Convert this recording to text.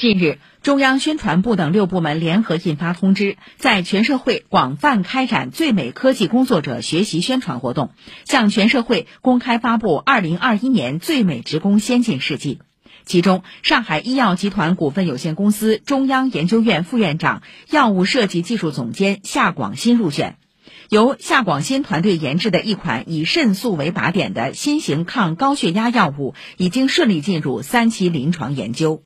近日中央宣传部等六部门联合印发通知在全社会广泛开展最美科技工作者学习宣传活动向全社会公开发布二零二一年最美职工先进事迹。其中上海医药集团股份有限公司中央研究院副院长药物设计技术总监夏广新入选由夏广新团队研制的一款以肾素为靶点的新型抗高血压药物已经顺利进入三期临床研究。